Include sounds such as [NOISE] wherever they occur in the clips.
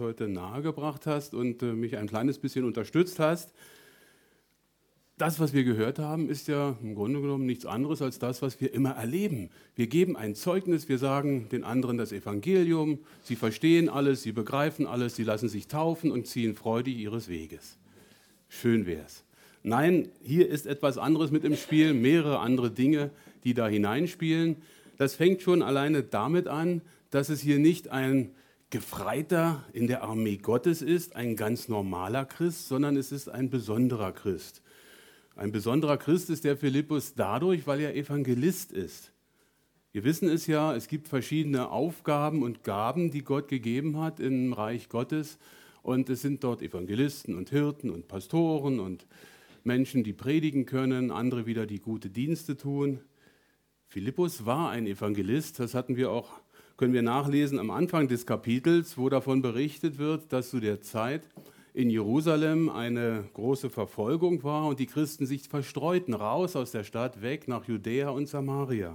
heute nahegebracht hast und äh, mich ein kleines bisschen unterstützt hast. Das, was wir gehört haben, ist ja im Grunde genommen nichts anderes als das, was wir immer erleben. Wir geben ein Zeugnis, wir sagen den anderen das Evangelium, sie verstehen alles, sie begreifen alles, sie lassen sich taufen und ziehen freudig ihres Weges. Schön wär's. Nein, hier ist etwas anderes mit im Spiel, mehrere andere Dinge, die da hineinspielen. Das fängt schon alleine damit an, dass es hier nicht ein Gefreiter in der Armee Gottes ist, ein ganz normaler Christ, sondern es ist ein besonderer Christ. Ein besonderer Christ ist der Philippus dadurch, weil er Evangelist ist. Wir wissen es ja, es gibt verschiedene Aufgaben und Gaben, die Gott gegeben hat im Reich Gottes. Und es sind dort Evangelisten und Hirten und Pastoren und Menschen, die predigen können, andere wieder, die gute Dienste tun. Philippus war ein Evangelist, das hatten wir auch können wir nachlesen am Anfang des Kapitels, wo davon berichtet wird, dass zu der Zeit in Jerusalem eine große Verfolgung war und die Christen sich verstreuten, raus aus der Stadt, weg nach Judäa und Samaria.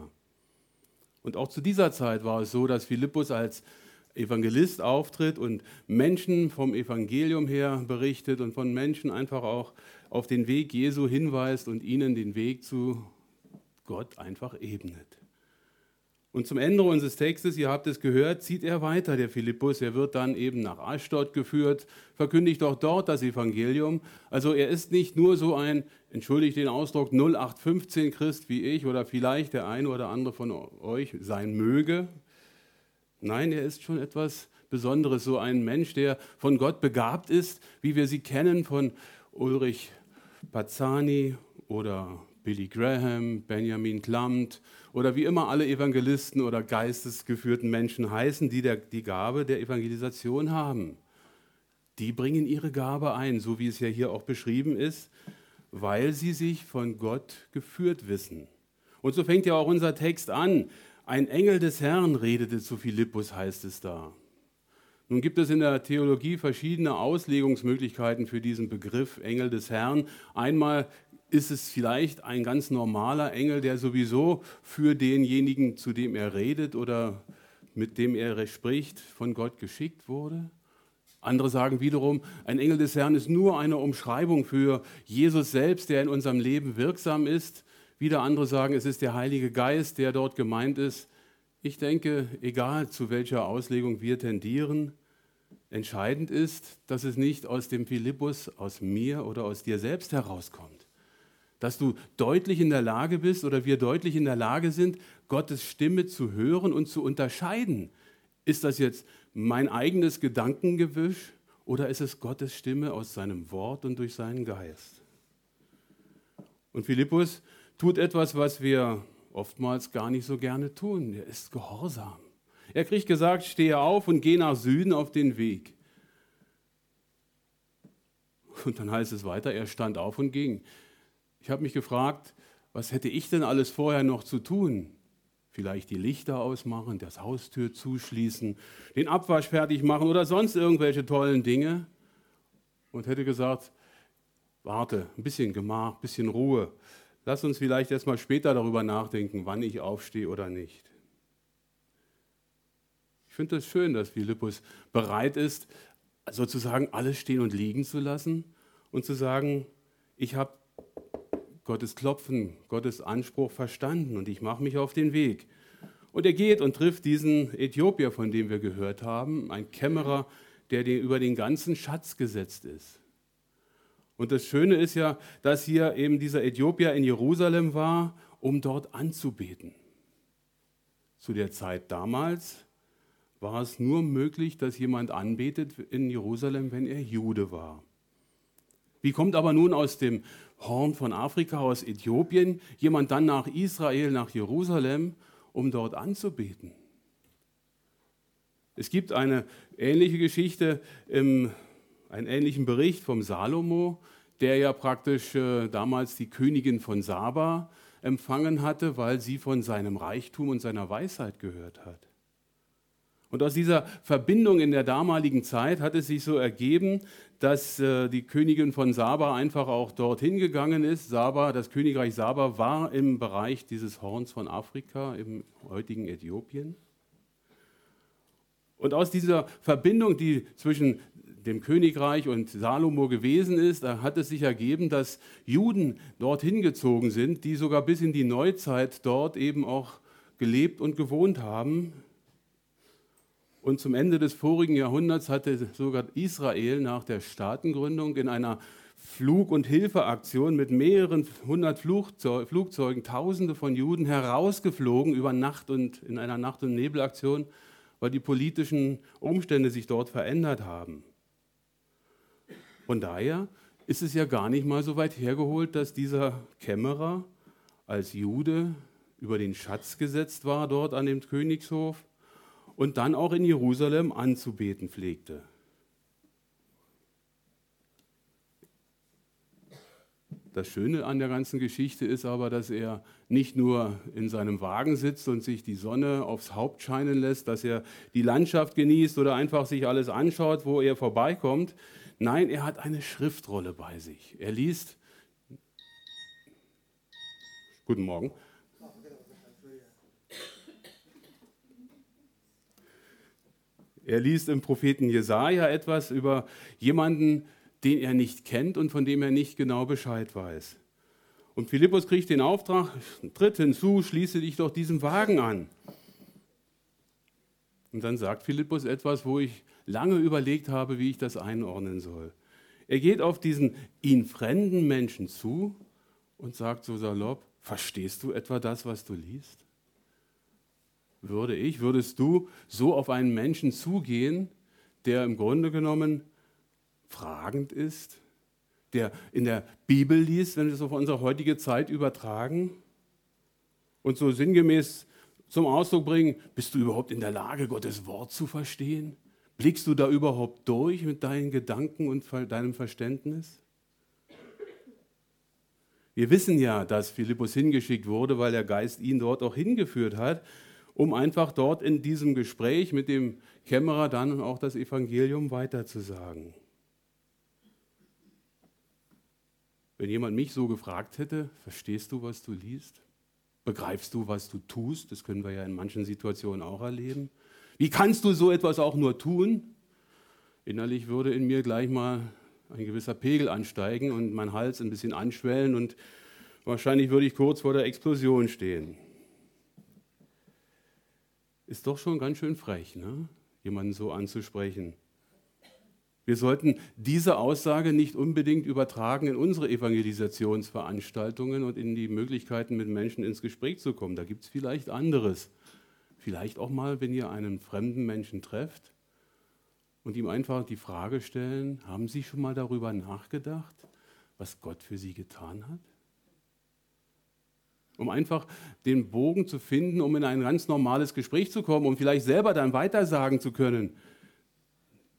Und auch zu dieser Zeit war es so, dass Philippus als Evangelist auftritt und Menschen vom Evangelium her berichtet und von Menschen einfach auch auf den Weg Jesu hinweist und ihnen den Weg zu Gott einfach ebnet. Und zum Ende unseres Textes, ihr habt es gehört, zieht er weiter, der Philippus. Er wird dann eben nach Aschdod geführt, verkündigt auch dort das Evangelium. Also er ist nicht nur so ein, entschuldigt den Ausdruck, 0815 Christ wie ich oder vielleicht der eine oder andere von euch sein möge. Nein, er ist schon etwas Besonderes, so ein Mensch, der von Gott begabt ist, wie wir sie kennen von Ulrich Pazzani oder Billy Graham, Benjamin Klamt oder wie immer alle Evangelisten oder geistesgeführten Menschen heißen, die der, die Gabe der Evangelisation haben. Die bringen ihre Gabe ein, so wie es ja hier auch beschrieben ist, weil sie sich von Gott geführt wissen. Und so fängt ja auch unser Text an. Ein Engel des Herrn redete zu Philippus, heißt es da. Nun gibt es in der Theologie verschiedene Auslegungsmöglichkeiten für diesen Begriff Engel des Herrn. Einmal ist es vielleicht ein ganz normaler Engel, der sowieso für denjenigen, zu dem er redet oder mit dem er spricht, von Gott geschickt wurde? Andere sagen wiederum, ein Engel des Herrn ist nur eine Umschreibung für Jesus selbst, der in unserem Leben wirksam ist. Wieder andere sagen, es ist der Heilige Geist, der dort gemeint ist. Ich denke, egal zu welcher Auslegung wir tendieren, entscheidend ist, dass es nicht aus dem Philippus, aus mir oder aus dir selbst herauskommt dass du deutlich in der Lage bist oder wir deutlich in der Lage sind, Gottes Stimme zu hören und zu unterscheiden. Ist das jetzt mein eigenes Gedankengewisch oder ist es Gottes Stimme aus seinem Wort und durch seinen Geist? Und Philippus tut etwas, was wir oftmals gar nicht so gerne tun. Er ist gehorsam. Er kriegt gesagt, stehe auf und geh nach Süden auf den Weg. Und dann heißt es weiter, er stand auf und ging. Ich habe mich gefragt, was hätte ich denn alles vorher noch zu tun? Vielleicht die Lichter ausmachen, das Haustür zuschließen, den Abwasch fertig machen oder sonst irgendwelche tollen Dinge. Und hätte gesagt, warte, ein bisschen Gemach, ein bisschen Ruhe. Lass uns vielleicht erst mal später darüber nachdenken, wann ich aufstehe oder nicht. Ich finde es das schön, dass Philippus bereit ist, sozusagen alles stehen und liegen zu lassen und zu sagen, ich habe Gottes Klopfen, Gottes Anspruch verstanden und ich mache mich auf den Weg. Und er geht und trifft diesen Äthiopier, von dem wir gehört haben, ein Kämmerer, der über den ganzen Schatz gesetzt ist. Und das Schöne ist ja, dass hier eben dieser Äthiopier in Jerusalem war, um dort anzubeten. Zu der Zeit damals war es nur möglich, dass jemand anbetet in Jerusalem, wenn er Jude war. Wie kommt aber nun aus dem Horn von Afrika, aus Äthiopien, jemand dann nach Israel, nach Jerusalem, um dort anzubeten. Es gibt eine ähnliche Geschichte, einen ähnlichen Bericht vom Salomo, der ja praktisch äh, damals die Königin von Saba empfangen hatte, weil sie von seinem Reichtum und seiner Weisheit gehört hat. Und aus dieser Verbindung in der damaligen Zeit hat es sich so ergeben, dass äh, die Königin von Saba einfach auch dorthin gegangen ist. Saba, das Königreich Saba war im Bereich dieses Horns von Afrika, im heutigen Äthiopien. Und aus dieser Verbindung, die zwischen dem Königreich und Salomo gewesen ist, hat es sich ergeben, dass Juden dorthin gezogen sind, die sogar bis in die Neuzeit dort eben auch gelebt und gewohnt haben. Und zum Ende des vorigen Jahrhunderts hatte sogar Israel nach der Staatengründung in einer Flug- und Hilfeaktion mit mehreren hundert Flugzeugen, Tausende von Juden herausgeflogen über Nacht und in einer Nacht- und Nebelaktion, weil die politischen Umstände sich dort verändert haben. Von daher ist es ja gar nicht mal so weit hergeholt, dass dieser Kämmerer als Jude über den Schatz gesetzt war dort an dem Königshof und dann auch in Jerusalem anzubeten pflegte. Das Schöne an der ganzen Geschichte ist aber, dass er nicht nur in seinem Wagen sitzt und sich die Sonne aufs Haupt scheinen lässt, dass er die Landschaft genießt oder einfach sich alles anschaut, wo er vorbeikommt. Nein, er hat eine Schriftrolle bei sich. Er liest. Guten Morgen. Er liest im Propheten Jesaja etwas über jemanden, den er nicht kennt und von dem er nicht genau Bescheid weiß. Und Philippus kriegt den Auftrag, tritt hinzu, schließe dich doch diesem Wagen an. Und dann sagt Philippus etwas, wo ich lange überlegt habe, wie ich das einordnen soll. Er geht auf diesen ihn fremden Menschen zu und sagt so salopp, verstehst du etwa das, was du liest? Würde ich, würdest du so auf einen Menschen zugehen, der im Grunde genommen fragend ist, der in der Bibel liest, wenn wir es auf unsere heutige Zeit übertragen und so sinngemäß zum Ausdruck bringen, bist du überhaupt in der Lage, Gottes Wort zu verstehen? Blickst du da überhaupt durch mit deinen Gedanken und deinem Verständnis? Wir wissen ja, dass Philippus hingeschickt wurde, weil der Geist ihn dort auch hingeführt hat, um einfach dort in diesem Gespräch mit dem Kämmerer dann auch das Evangelium weiterzusagen. Wenn jemand mich so gefragt hätte, verstehst du, was du liest? Begreifst du, was du tust? Das können wir ja in manchen Situationen auch erleben. Wie kannst du so etwas auch nur tun? Innerlich würde in mir gleich mal ein gewisser Pegel ansteigen und mein Hals ein bisschen anschwellen und wahrscheinlich würde ich kurz vor der Explosion stehen. Ist doch schon ganz schön frech, ne? jemanden so anzusprechen. Wir sollten diese Aussage nicht unbedingt übertragen in unsere Evangelisationsveranstaltungen und in die Möglichkeiten, mit Menschen ins Gespräch zu kommen. Da gibt es vielleicht anderes. Vielleicht auch mal, wenn ihr einen fremden Menschen trefft und ihm einfach die Frage stellen, haben Sie schon mal darüber nachgedacht, was Gott für Sie getan hat? Um einfach den Bogen zu finden, um in ein ganz normales Gespräch zu kommen, um vielleicht selber dann weitersagen zu können,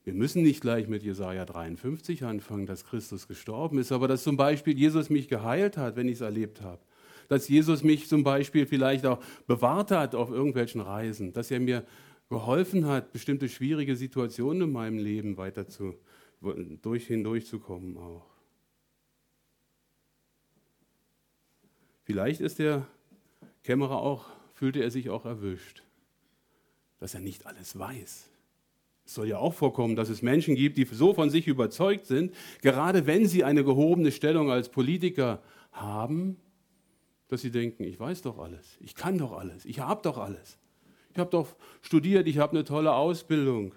wir müssen nicht gleich mit Jesaja 53 anfangen, dass Christus gestorben ist, aber dass zum Beispiel Jesus mich geheilt hat, wenn ich es erlebt habe. Dass Jesus mich zum Beispiel vielleicht auch bewahrt hat auf irgendwelchen Reisen. Dass er mir geholfen hat, bestimmte schwierige Situationen in meinem Leben weiter zu, durch, hindurchzukommen auch. Vielleicht ist der Kämmerer auch, fühlte er sich auch erwischt, dass er nicht alles weiß es soll ja auch vorkommen, dass es Menschen gibt, die so von sich überzeugt sind, gerade wenn sie eine gehobene Stellung als Politiker haben, dass sie denken, ich weiß doch alles, ich kann doch alles, ich habe doch alles. Ich habe doch studiert, ich habe eine tolle Ausbildung.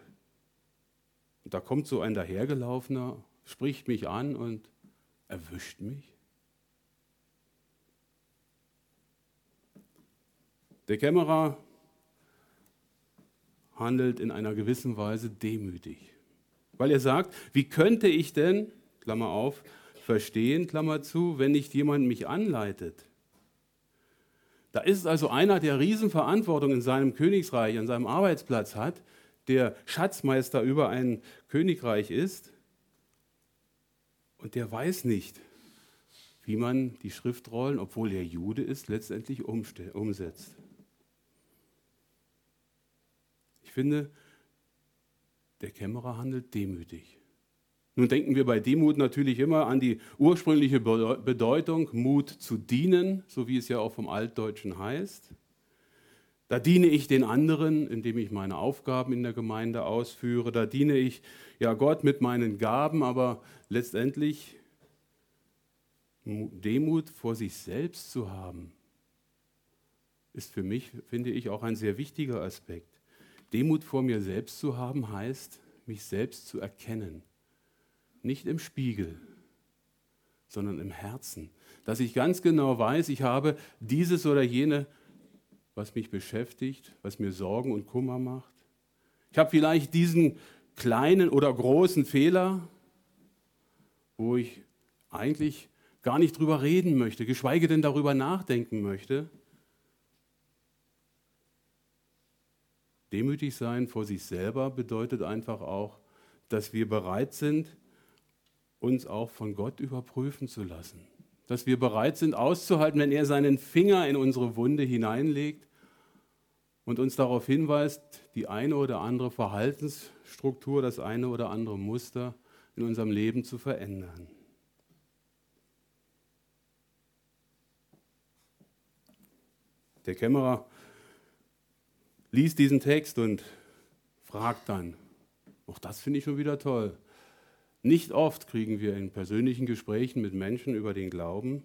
Und da kommt so ein dahergelaufener, spricht mich an und erwischt mich. Der Kämmerer handelt in einer gewissen Weise demütig. Weil er sagt, wie könnte ich denn, Klammer auf, verstehen, Klammer zu, wenn nicht jemand mich anleitet? Da ist also einer, der Riesenverantwortung in seinem Königsreich, an seinem Arbeitsplatz hat, der Schatzmeister über ein Königreich ist und der weiß nicht, wie man die Schriftrollen, obwohl er Jude ist, letztendlich umsetzt. Ich finde, der Kämmerer handelt demütig. Nun denken wir bei Demut natürlich immer an die ursprüngliche Bedeutung, Mut zu dienen, so wie es ja auch vom Altdeutschen heißt. Da diene ich den anderen, indem ich meine Aufgaben in der Gemeinde ausführe. Da diene ich ja Gott mit meinen Gaben, aber letztendlich Demut vor sich selbst zu haben, ist für mich, finde ich, auch ein sehr wichtiger Aspekt. Demut vor mir selbst zu haben heißt, mich selbst zu erkennen. Nicht im Spiegel, sondern im Herzen. Dass ich ganz genau weiß, ich habe dieses oder jene, was mich beschäftigt, was mir Sorgen und Kummer macht. Ich habe vielleicht diesen kleinen oder großen Fehler, wo ich eigentlich gar nicht drüber reden möchte, geschweige denn darüber nachdenken möchte. Demütig sein vor sich selber bedeutet einfach auch, dass wir bereit sind, uns auch von Gott überprüfen zu lassen. Dass wir bereit sind auszuhalten, wenn er seinen Finger in unsere Wunde hineinlegt und uns darauf hinweist, die eine oder andere Verhaltensstruktur, das eine oder andere Muster in unserem Leben zu verändern. Der Kämmerer liest diesen Text und fragt dann, auch das finde ich schon wieder toll. Nicht oft kriegen wir in persönlichen Gesprächen mit Menschen über den Glauben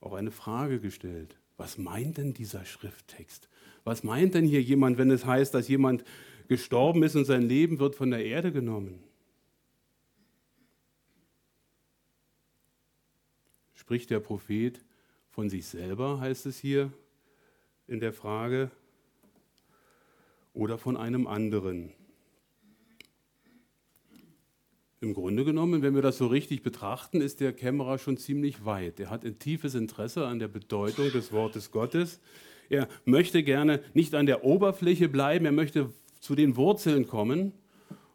auch eine Frage gestellt. Was meint denn dieser Schrifttext? Was meint denn hier jemand, wenn es heißt, dass jemand gestorben ist und sein Leben wird von der Erde genommen? Spricht der Prophet von sich selber, heißt es hier, in der Frage oder von einem anderen. Im Grunde genommen, wenn wir das so richtig betrachten, ist der Kämmerer schon ziemlich weit. Er hat ein tiefes Interesse an der Bedeutung des Wortes Gottes. Er möchte gerne nicht an der Oberfläche bleiben, er möchte zu den Wurzeln kommen.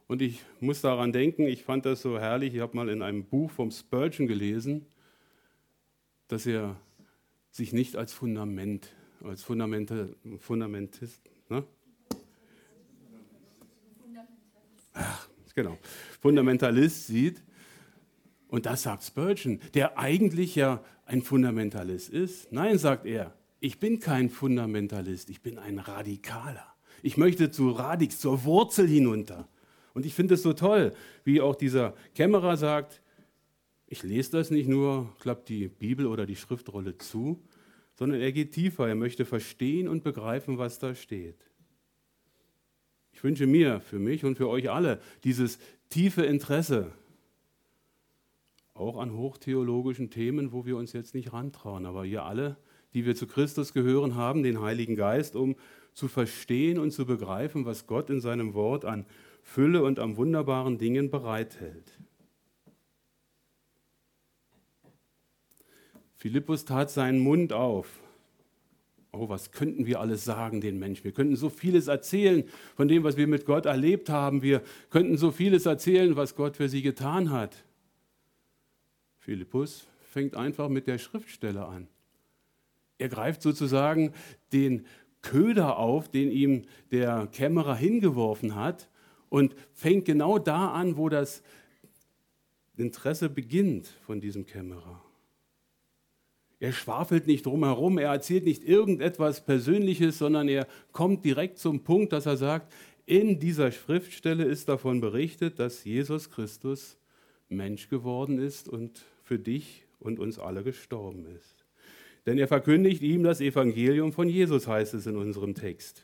Und ich muss daran denken, ich fand das so herrlich, ich habe mal in einem Buch vom Spurgeon gelesen, dass er sich nicht als Fundament als Fundamental, Fundamentist. Ne? Ach, genau. Fundamentalist sieht. Und das sagt Spurgeon, der eigentlich ja ein Fundamentalist ist. Nein, sagt er, ich bin kein Fundamentalist, ich bin ein Radikaler. Ich möchte zu Radix, zur Wurzel hinunter. Und ich finde es so toll, wie auch dieser Kämmerer sagt, ich lese das nicht nur, klappt die Bibel oder die Schriftrolle zu, sondern er geht tiefer. Er möchte verstehen und begreifen, was da steht. Ich wünsche mir, für mich und für euch alle, dieses tiefe Interesse, auch an hochtheologischen Themen, wo wir uns jetzt nicht rantrauen. Aber ihr alle, die wir zu Christus gehören, haben den Heiligen Geist, um zu verstehen und zu begreifen, was Gott in seinem Wort an Fülle und an wunderbaren Dingen bereithält. Philippus tat seinen Mund auf. Oh, was könnten wir alles sagen den Menschen? Wir könnten so vieles erzählen von dem, was wir mit Gott erlebt haben. Wir könnten so vieles erzählen, was Gott für sie getan hat. Philippus fängt einfach mit der Schriftstelle an. Er greift sozusagen den Köder auf, den ihm der Kämmerer hingeworfen hat und fängt genau da an, wo das Interesse beginnt von diesem Kämmerer. Er schwafelt nicht drumherum, er erzählt nicht irgendetwas Persönliches, sondern er kommt direkt zum Punkt, dass er sagt, in dieser Schriftstelle ist davon berichtet, dass Jesus Christus Mensch geworden ist und für dich und uns alle gestorben ist. Denn er verkündigt ihm das Evangelium von Jesus, heißt es in unserem Text.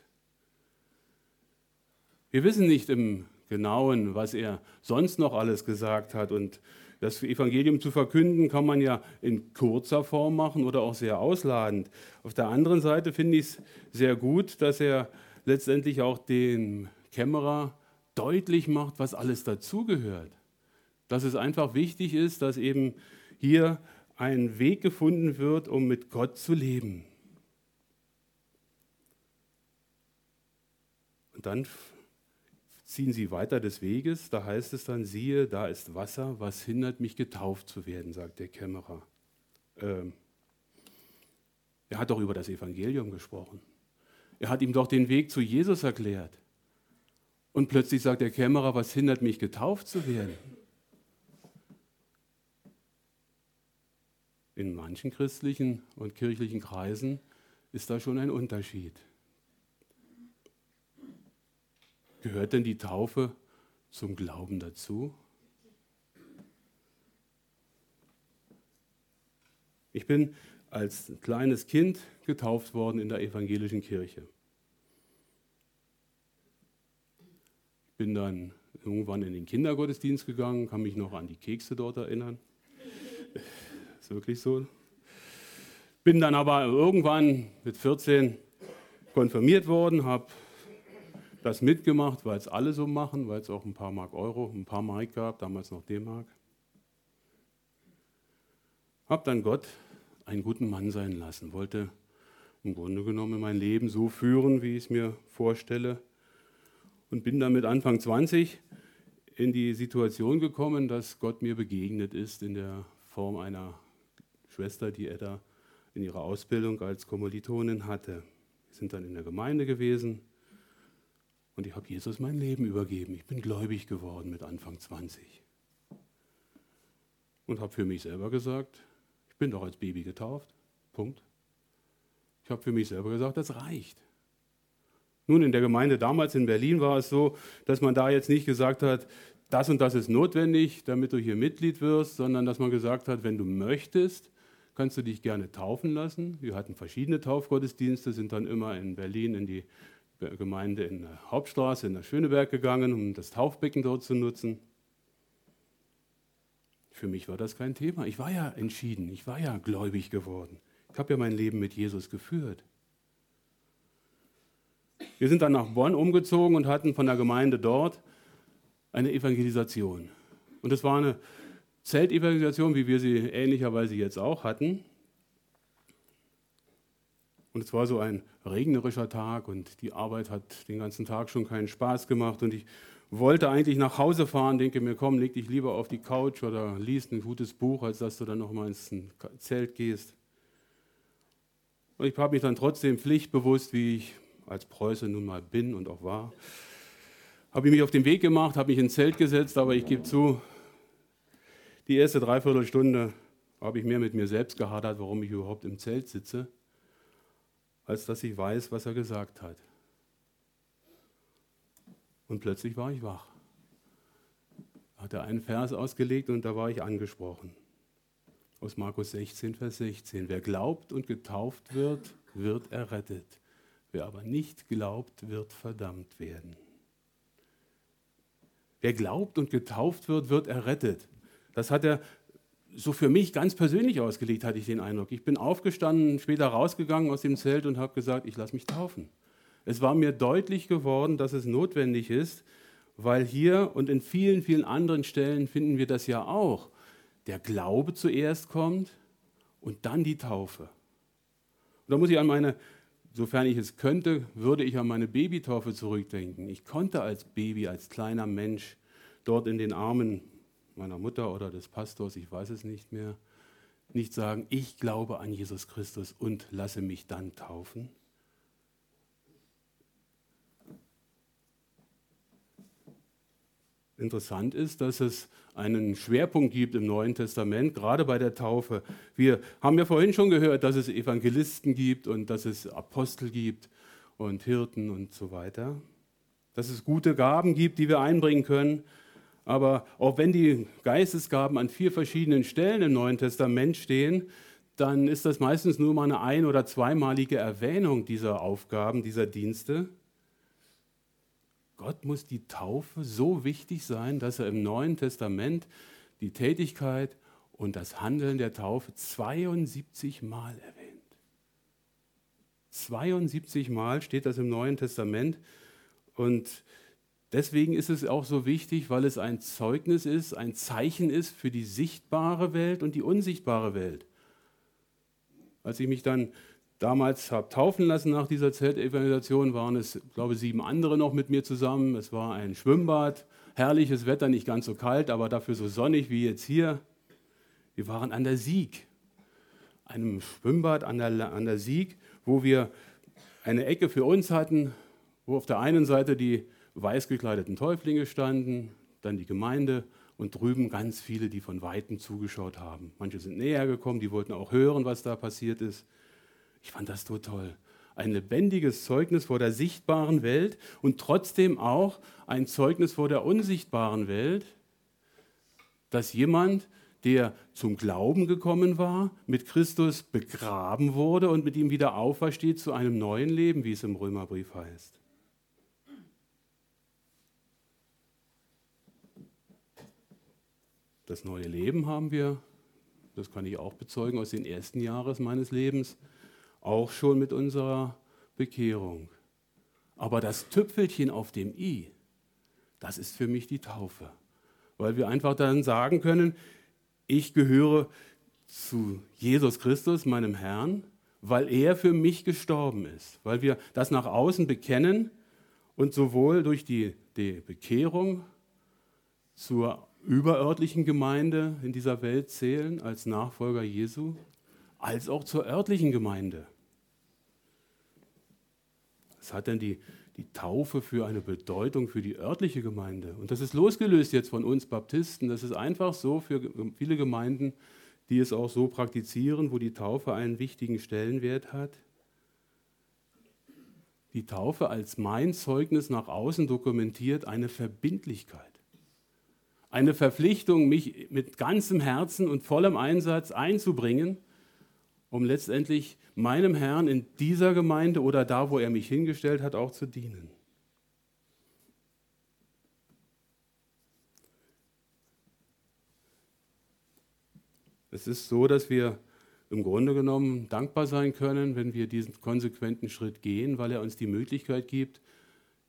Wir wissen nicht im Genauen, was er sonst noch alles gesagt hat und das Evangelium zu verkünden kann man ja in kurzer Form machen oder auch sehr ausladend. Auf der anderen Seite finde ich es sehr gut, dass er letztendlich auch den Kämmerer deutlich macht, was alles dazugehört. Dass es einfach wichtig ist, dass eben hier ein Weg gefunden wird, um mit Gott zu leben. Und dann ziehen sie weiter des Weges, da heißt es dann, siehe, da ist Wasser, was hindert mich getauft zu werden, sagt der Kämmerer. Ähm, er hat doch über das Evangelium gesprochen. Er hat ihm doch den Weg zu Jesus erklärt. Und plötzlich sagt der Kämmerer, was hindert mich getauft zu werden? In manchen christlichen und kirchlichen Kreisen ist da schon ein Unterschied. Gehört denn die Taufe zum Glauben dazu? Ich bin als kleines Kind getauft worden in der evangelischen Kirche. Ich bin dann irgendwann in den Kindergottesdienst gegangen, kann mich noch an die Kekse dort erinnern. [LAUGHS] Ist wirklich so. Bin dann aber irgendwann mit 14 konfirmiert worden, habe das mitgemacht, weil es alle so machen, weil es auch ein paar Mark Euro, ein paar Mark gab, damals noch D-Mark. Hab dann Gott einen guten Mann sein lassen, wollte im Grunde genommen mein Leben so führen, wie ich es mir vorstelle. Und bin dann mit Anfang 20 in die Situation gekommen, dass Gott mir begegnet ist in der Form einer Schwester, die er da in ihrer Ausbildung als Kommilitonin hatte. Wir sind dann in der Gemeinde gewesen und ich habe Jesus mein Leben übergeben. Ich bin gläubig geworden mit Anfang 20. Und habe für mich selber gesagt, ich bin doch als Baby getauft. Punkt. Ich habe für mich selber gesagt, das reicht. Nun, in der Gemeinde damals in Berlin war es so, dass man da jetzt nicht gesagt hat, das und das ist notwendig, damit du hier Mitglied wirst, sondern dass man gesagt hat, wenn du möchtest, kannst du dich gerne taufen lassen. Wir hatten verschiedene Taufgottesdienste, sind dann immer in Berlin in die Gemeinde in der Hauptstraße, in der Schöneberg gegangen, um das Taufbecken dort zu nutzen. Für mich war das kein Thema. Ich war ja entschieden, ich war ja gläubig geworden. Ich habe ja mein Leben mit Jesus geführt. Wir sind dann nach Bonn umgezogen und hatten von der Gemeinde dort eine Evangelisation. Und es war eine Zeltevangelisation, wie wir sie ähnlicherweise jetzt auch hatten. Und es war so ein regnerischer Tag und die Arbeit hat den ganzen Tag schon keinen Spaß gemacht. Und ich wollte eigentlich nach Hause fahren, denke mir, komm, leg dich lieber auf die Couch oder liest ein gutes Buch, als dass du dann nochmal ins Zelt gehst. Und ich habe mich dann trotzdem pflichtbewusst, wie ich als Preuße nun mal bin und auch war, habe ich mich auf den Weg gemacht, habe mich ins Zelt gesetzt, aber ich gebe zu, die erste Dreiviertelstunde habe ich mehr mit mir selbst gehadert, warum ich überhaupt im Zelt sitze, als dass ich weiß, was er gesagt hat. Und plötzlich war ich wach. Hat er einen Vers ausgelegt und da war ich angesprochen. Aus Markus 16, Vers 16. Wer glaubt und getauft wird, wird errettet. Wer aber nicht glaubt, wird verdammt werden. Wer glaubt und getauft wird, wird errettet. Das hat er so für mich ganz persönlich ausgelegt, hatte ich den Eindruck. Ich bin aufgestanden, später rausgegangen aus dem Zelt und habe gesagt, ich lasse mich taufen. Es war mir deutlich geworden, dass es notwendig ist, weil hier und in vielen, vielen anderen Stellen finden wir das ja auch. Der Glaube zuerst kommt und dann die Taufe. Und da muss ich an meine Sofern ich es könnte, würde ich an meine Babytaufe zurückdenken. Ich konnte als Baby, als kleiner Mensch dort in den Armen meiner Mutter oder des Pastors, ich weiß es nicht mehr, nicht sagen, ich glaube an Jesus Christus und lasse mich dann taufen. Interessant ist, dass es einen Schwerpunkt gibt im Neuen Testament, gerade bei der Taufe. Wir haben ja vorhin schon gehört, dass es Evangelisten gibt und dass es Apostel gibt und Hirten und so weiter. Dass es gute Gaben gibt, die wir einbringen können. Aber auch wenn die Geistesgaben an vier verschiedenen Stellen im Neuen Testament stehen, dann ist das meistens nur mal eine ein- oder zweimalige Erwähnung dieser Aufgaben, dieser Dienste. Gott muss die Taufe so wichtig sein, dass er im Neuen Testament die Tätigkeit und das Handeln der Taufe 72 Mal erwähnt. 72 Mal steht das im Neuen Testament und deswegen ist es auch so wichtig, weil es ein Zeugnis ist, ein Zeichen ist für die sichtbare Welt und die unsichtbare Welt. Als ich mich dann damals habe taufen lassen nach dieser Zeltevangelisation, waren es, glaube ich, sieben andere noch mit mir zusammen. Es war ein Schwimmbad, herrliches Wetter, nicht ganz so kalt, aber dafür so sonnig wie jetzt hier. Wir waren an der Sieg, einem Schwimmbad an der, an der Sieg, wo wir eine Ecke für uns hatten, wo auf der einen Seite die weiß gekleideten Täuflinge standen, dann die Gemeinde und drüben ganz viele, die von Weitem zugeschaut haben. Manche sind näher gekommen, die wollten auch hören, was da passiert ist. Ich fand das so toll. ein lebendiges Zeugnis vor der sichtbaren Welt und trotzdem auch ein Zeugnis vor der unsichtbaren Welt, dass jemand, der zum Glauben gekommen war, mit Christus begraben wurde und mit ihm wieder aufersteht zu einem neuen Leben, wie es im Römerbrief heißt. Das neue Leben haben wir, das kann ich auch bezeugen aus den ersten Jahren meines Lebens, auch schon mit unserer Bekehrung. Aber das Tüpfelchen auf dem i, das ist für mich die Taufe. Weil wir einfach dann sagen können, ich gehöre zu Jesus Christus, meinem Herrn, weil er für mich gestorben ist. Weil wir das nach außen bekennen und sowohl durch die, die Bekehrung zur überörtlichen Gemeinde in dieser Welt zählen als Nachfolger Jesu, als auch zur örtlichen Gemeinde. Was hat denn die, die Taufe für eine Bedeutung für die örtliche Gemeinde? Und das ist losgelöst jetzt von uns Baptisten. Das ist einfach so für viele Gemeinden, die es auch so praktizieren, wo die Taufe einen wichtigen Stellenwert hat. Die Taufe als mein Zeugnis nach außen dokumentiert eine Verbindlichkeit eine Verpflichtung, mich mit ganzem Herzen und vollem Einsatz einzubringen, um letztendlich meinem Herrn in dieser Gemeinde oder da, wo er mich hingestellt hat, auch zu dienen. Es ist so, dass wir im Grunde genommen dankbar sein können, wenn wir diesen konsequenten Schritt gehen, weil er uns die Möglichkeit gibt,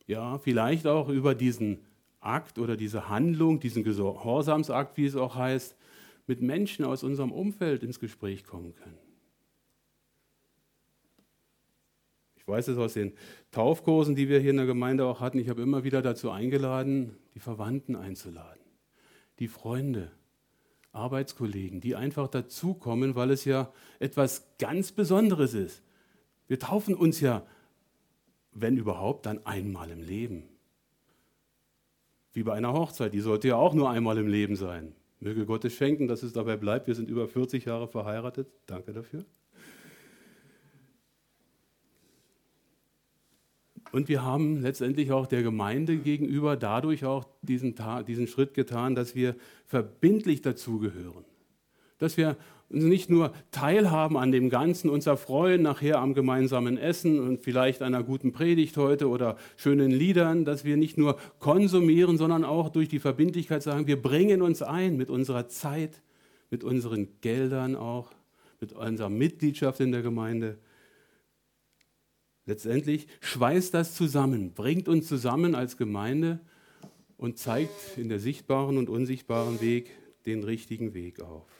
ja, vielleicht auch über diesen Akt oder diese Handlung, diesen Gehorsamsakt, wie es auch heißt, mit Menschen aus unserem Umfeld ins Gespräch kommen können. Ich weiß es aus den Taufkursen, die wir hier in der Gemeinde auch hatten. Ich habe immer wieder dazu eingeladen, die Verwandten einzuladen, die Freunde, Arbeitskollegen, die einfach dazukommen, weil es ja etwas ganz Besonderes ist. Wir taufen uns ja, wenn überhaupt, dann einmal im Leben. Wie bei einer Hochzeit, die sollte ja auch nur einmal im Leben sein. Möge Gott es schenken, dass es dabei bleibt. Wir sind über 40 Jahre verheiratet. Danke dafür. Und wir haben letztendlich auch der Gemeinde gegenüber dadurch auch diesen, diesen Schritt getan, dass wir verbindlich dazugehören. Dass wir nicht nur teilhaben an dem Ganzen, uns erfreuen nachher am gemeinsamen Essen und vielleicht einer guten Predigt heute oder schönen Liedern, dass wir nicht nur konsumieren, sondern auch durch die Verbindlichkeit sagen, wir bringen uns ein mit unserer Zeit, mit unseren Geldern auch, mit unserer Mitgliedschaft in der Gemeinde. Letztendlich schweißt das zusammen, bringt uns zusammen als Gemeinde und zeigt in der sichtbaren und unsichtbaren Weg den richtigen Weg auf.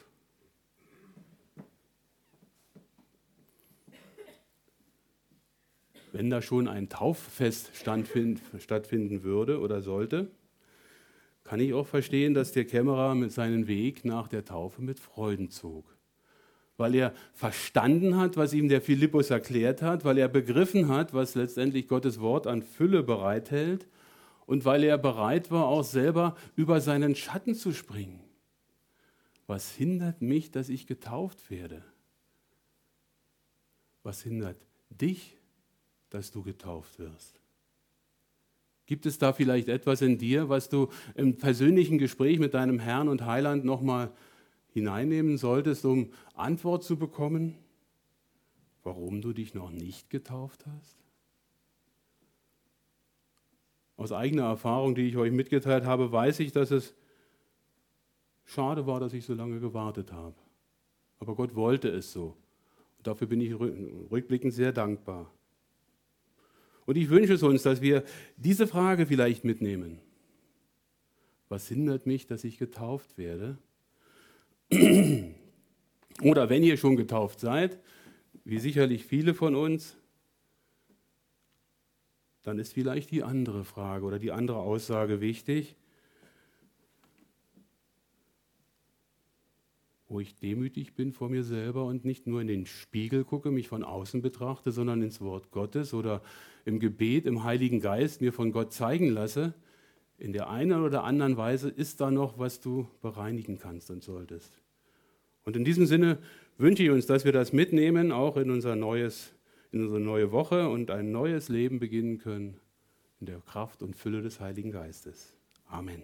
Wenn da schon ein Tauffest stattfinden würde oder sollte, kann ich auch verstehen, dass der Kämmerer mit seinem Weg nach der Taufe mit Freuden zog. Weil er verstanden hat, was ihm der Philippus erklärt hat, weil er begriffen hat, was letztendlich Gottes Wort an Fülle bereithält und weil er bereit war, auch selber über seinen Schatten zu springen. Was hindert mich, dass ich getauft werde? Was hindert dich, dass du getauft wirst? Gibt es da vielleicht etwas in dir, was du im persönlichen Gespräch mit deinem Herrn und Heiland nochmal hineinnehmen solltest, um Antwort zu bekommen, warum du dich noch nicht getauft hast? Aus eigener Erfahrung, die ich euch mitgeteilt habe, weiß ich, dass es schade war, dass ich so lange gewartet habe. Aber Gott wollte es so. Und dafür bin ich rückblickend sehr dankbar. Und ich wünsche es uns, dass wir diese Frage vielleicht mitnehmen. Was hindert mich, dass ich getauft werde? [CLEARS THROAT] Oder wenn ihr schon getauft seid, wie sicherlich viele von uns, dann ist vielleicht die andere Frage oder die andere Aussage wichtig. Wo ich demütig bin vor mir selber und nicht nur in den Spiegel gucke, mich von außen betrachte, sondern ins Wort Gottes oder im Gebet, im Heiligen Geist mir von Gott zeigen lasse, in der einen oder anderen Weise ist da noch, was du bereinigen kannst und solltest. Und in diesem Sinne wünsche ich uns, dass wir das mitnehmen, auch in unser neues in unsere neue Woche und ein neues Leben beginnen können in der Kraft und Fülle des Heiligen Geistes. Amen.